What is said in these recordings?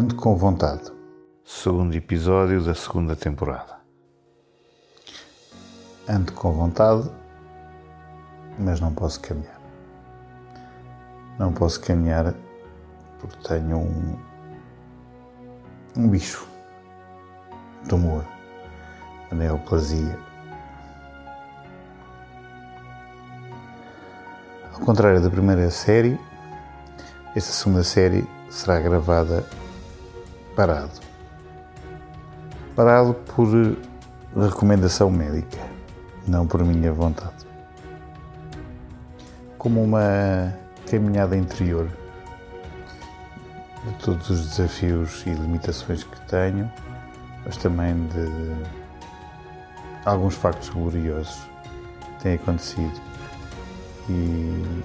Ando com vontade. Segundo episódio da segunda temporada. Ando com vontade, mas não posso caminhar. Não posso caminhar porque tenho um, um bicho, um tumor, a neoplasia. Ao contrário da primeira série, esta segunda série será gravada parado. Parado por recomendação médica, não por minha vontade. Como uma caminhada interior de todos os desafios e limitações que tenho, mas também de alguns factos gloriosos que têm acontecido e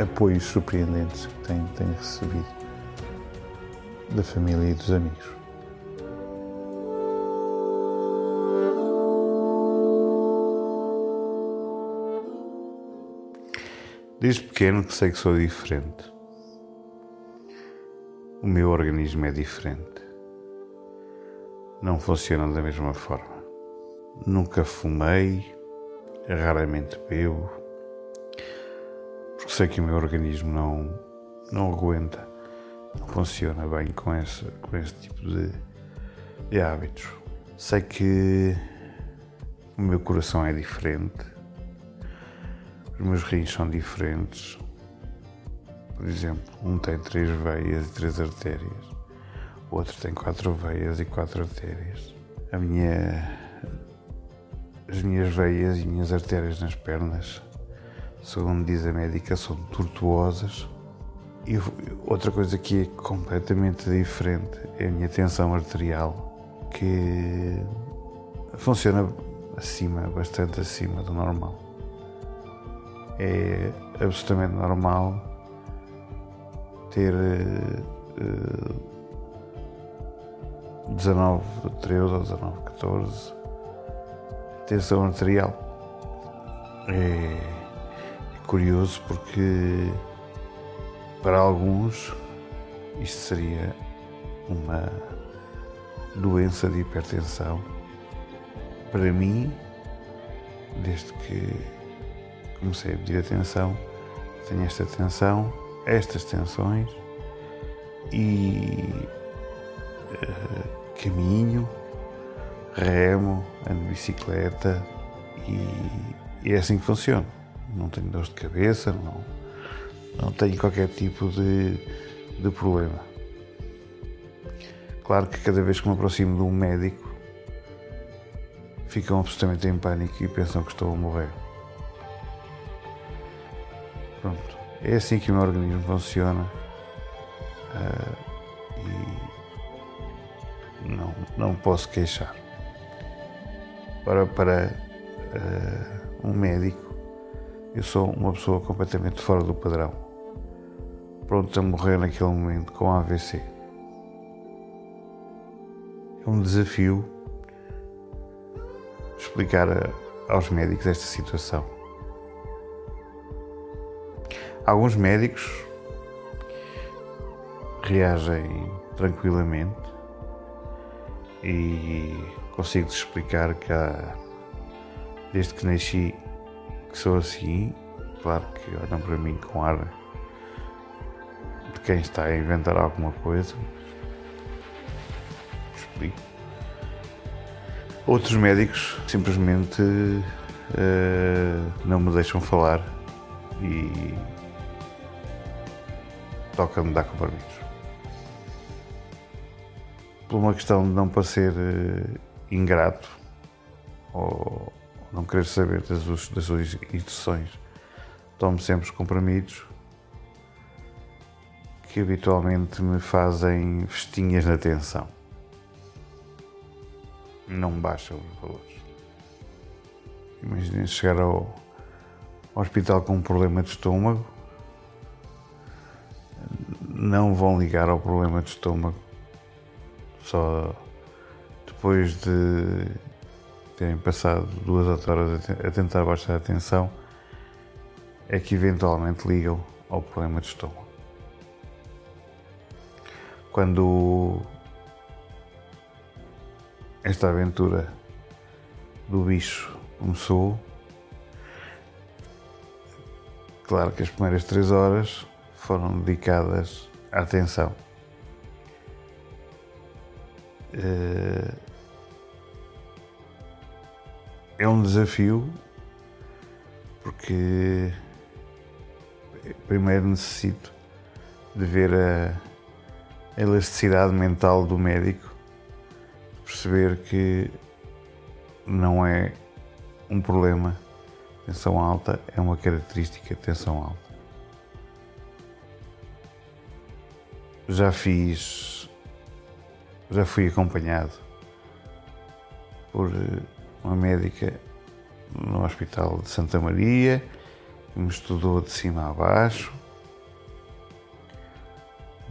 apoios surpreendentes que tenho, tenho recebido da família e dos amigos. Desde pequeno que sei que sou diferente. O meu organismo é diferente. Não funciona da mesma forma. Nunca fumei, raramente bebo, porque sei que o meu organismo não, não aguenta, funciona bem com esse, com esse tipo de, de hábitos. Sei que o meu coração é diferente, os meus rins são diferentes. Por exemplo, um tem três veias e três artérias, o outro tem quatro veias e quatro artérias. A minha, as minhas veias e minhas artérias nas pernas, segundo diz a médica, são tortuosas. E outra coisa que é completamente diferente é a minha tensão arterial, que funciona acima, bastante acima do normal é absolutamente normal ter uh, 19, 13 ou 19, 14 tensão arterial. É, é curioso porque para alguns isto seria uma doença de hipertensão. Para mim, desde que comecei a pedir atenção, tenho esta tensão, estas tensões e uh, caminho, remo, ando de bicicleta e, e, é assim que funciona. Não tenho dor de cabeça, não, não tenho qualquer tipo de, de problema. Claro que cada vez que me aproximo de um médico ficam absolutamente em pânico e pensam que estou a morrer. Pronto. É assim que o meu organismo funciona. Uh, e não, não posso queixar. Para, para uh, um médico, eu sou uma pessoa completamente fora do padrão. Pronto a morrer naquele momento com AVC. É um desafio explicar aos médicos esta situação. Alguns médicos reagem tranquilamente e consigo-te explicar que há, desde que nasci que sou assim, claro que olham para mim com ar quem está a inventar alguma coisa. Explico. Outros médicos simplesmente uh, não me deixam falar e toca-me dar comprimidos. Por uma questão de não parecer uh, ingrato ou não querer saber das, das suas instruções, tomo sempre os comprimidos que habitualmente me fazem festinhas na tensão. Não baixam os valores. Imaginem chegar ao, ao hospital com um problema de estômago não vão ligar ao problema de estômago só depois de terem passado duas horas a tentar baixar a tensão é que eventualmente ligam ao problema de estômago. Quando esta aventura do bicho começou, claro que as primeiras três horas foram dedicadas à atenção. Eh, é um desafio porque primeiro necessito de ver a, elasticidade mental do médico, perceber que não é um problema. Tensão alta é uma característica de tensão alta. Já fiz, já fui acompanhado por eh, uma médica no Hospital de Santa Maria, que me estudou de cima a baixo,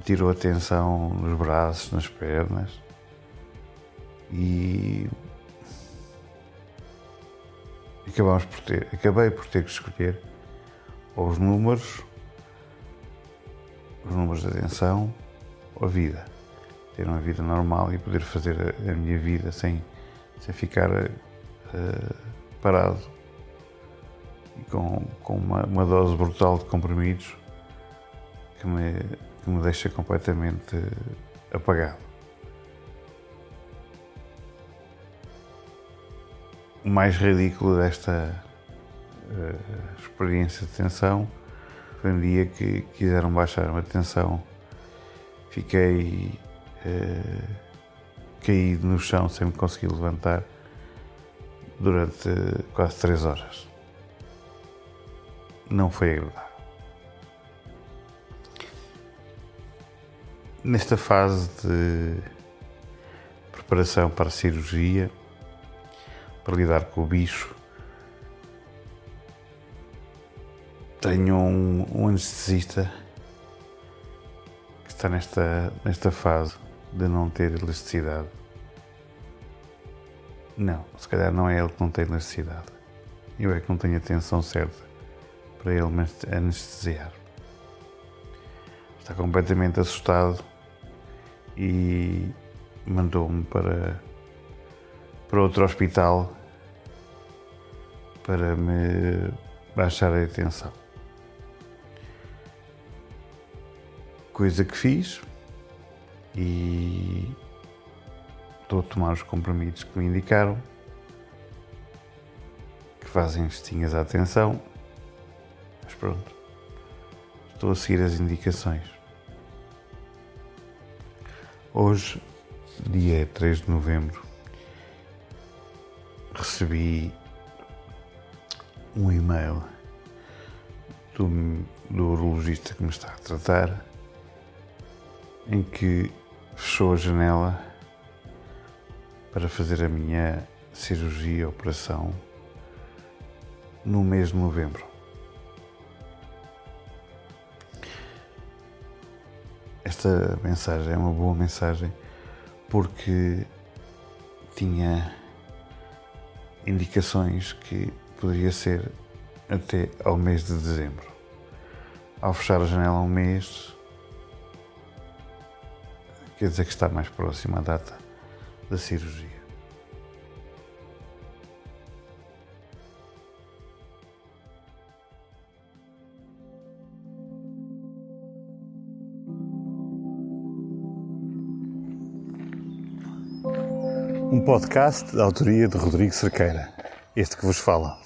tirou atenção nos braços, nas pernas e acabamos por ter, acabei por ter que escolher ou os números, os números de atenção ou a vida. Ter uma vida normal e poder fazer a, a minha vida sem, sem ficar uh, parado e com, com uma, uma, dose brutal de comprimidos que me, que me deixa completamente apagado. O mais ridículo desta uh, experiência de tensão foi um dia que quiseram baixar uma tensão. Fiquei uh, caído no chão sem me conseguir levantar durante quase três horas. Não foi agradável. Nesta fase de preparação para a cirurgia, para lidar com o bicho, tenho um, um anestesista que está nesta, nesta fase de não ter elasticidade não, se calhar não é ele que não tem necessidade. Eu é que não tenho a atenção certa para ele me anestesiar. Está completamente assustado e mandou-me para, para outro hospital para me baixar a atenção. Coisa que fiz e estou a tomar os comprimidos que me indicaram, que fazem festinhas à atenção, mas pronto, estou a seguir as indicações. Hoje, dia 3 de novembro, recebi um e-mail do, do urologista que me está a tratar em que fechou a janela para fazer a minha cirurgia, operação, no mês de novembro. Esta mensagem é uma boa mensagem porque tinha indicações que poderia ser até ao mês de dezembro. Ao fechar a janela um mês, quer dizer que está mais próxima a data da cirurgia. Um podcast da autoria de Rodrigo Cerqueira, este que vos fala.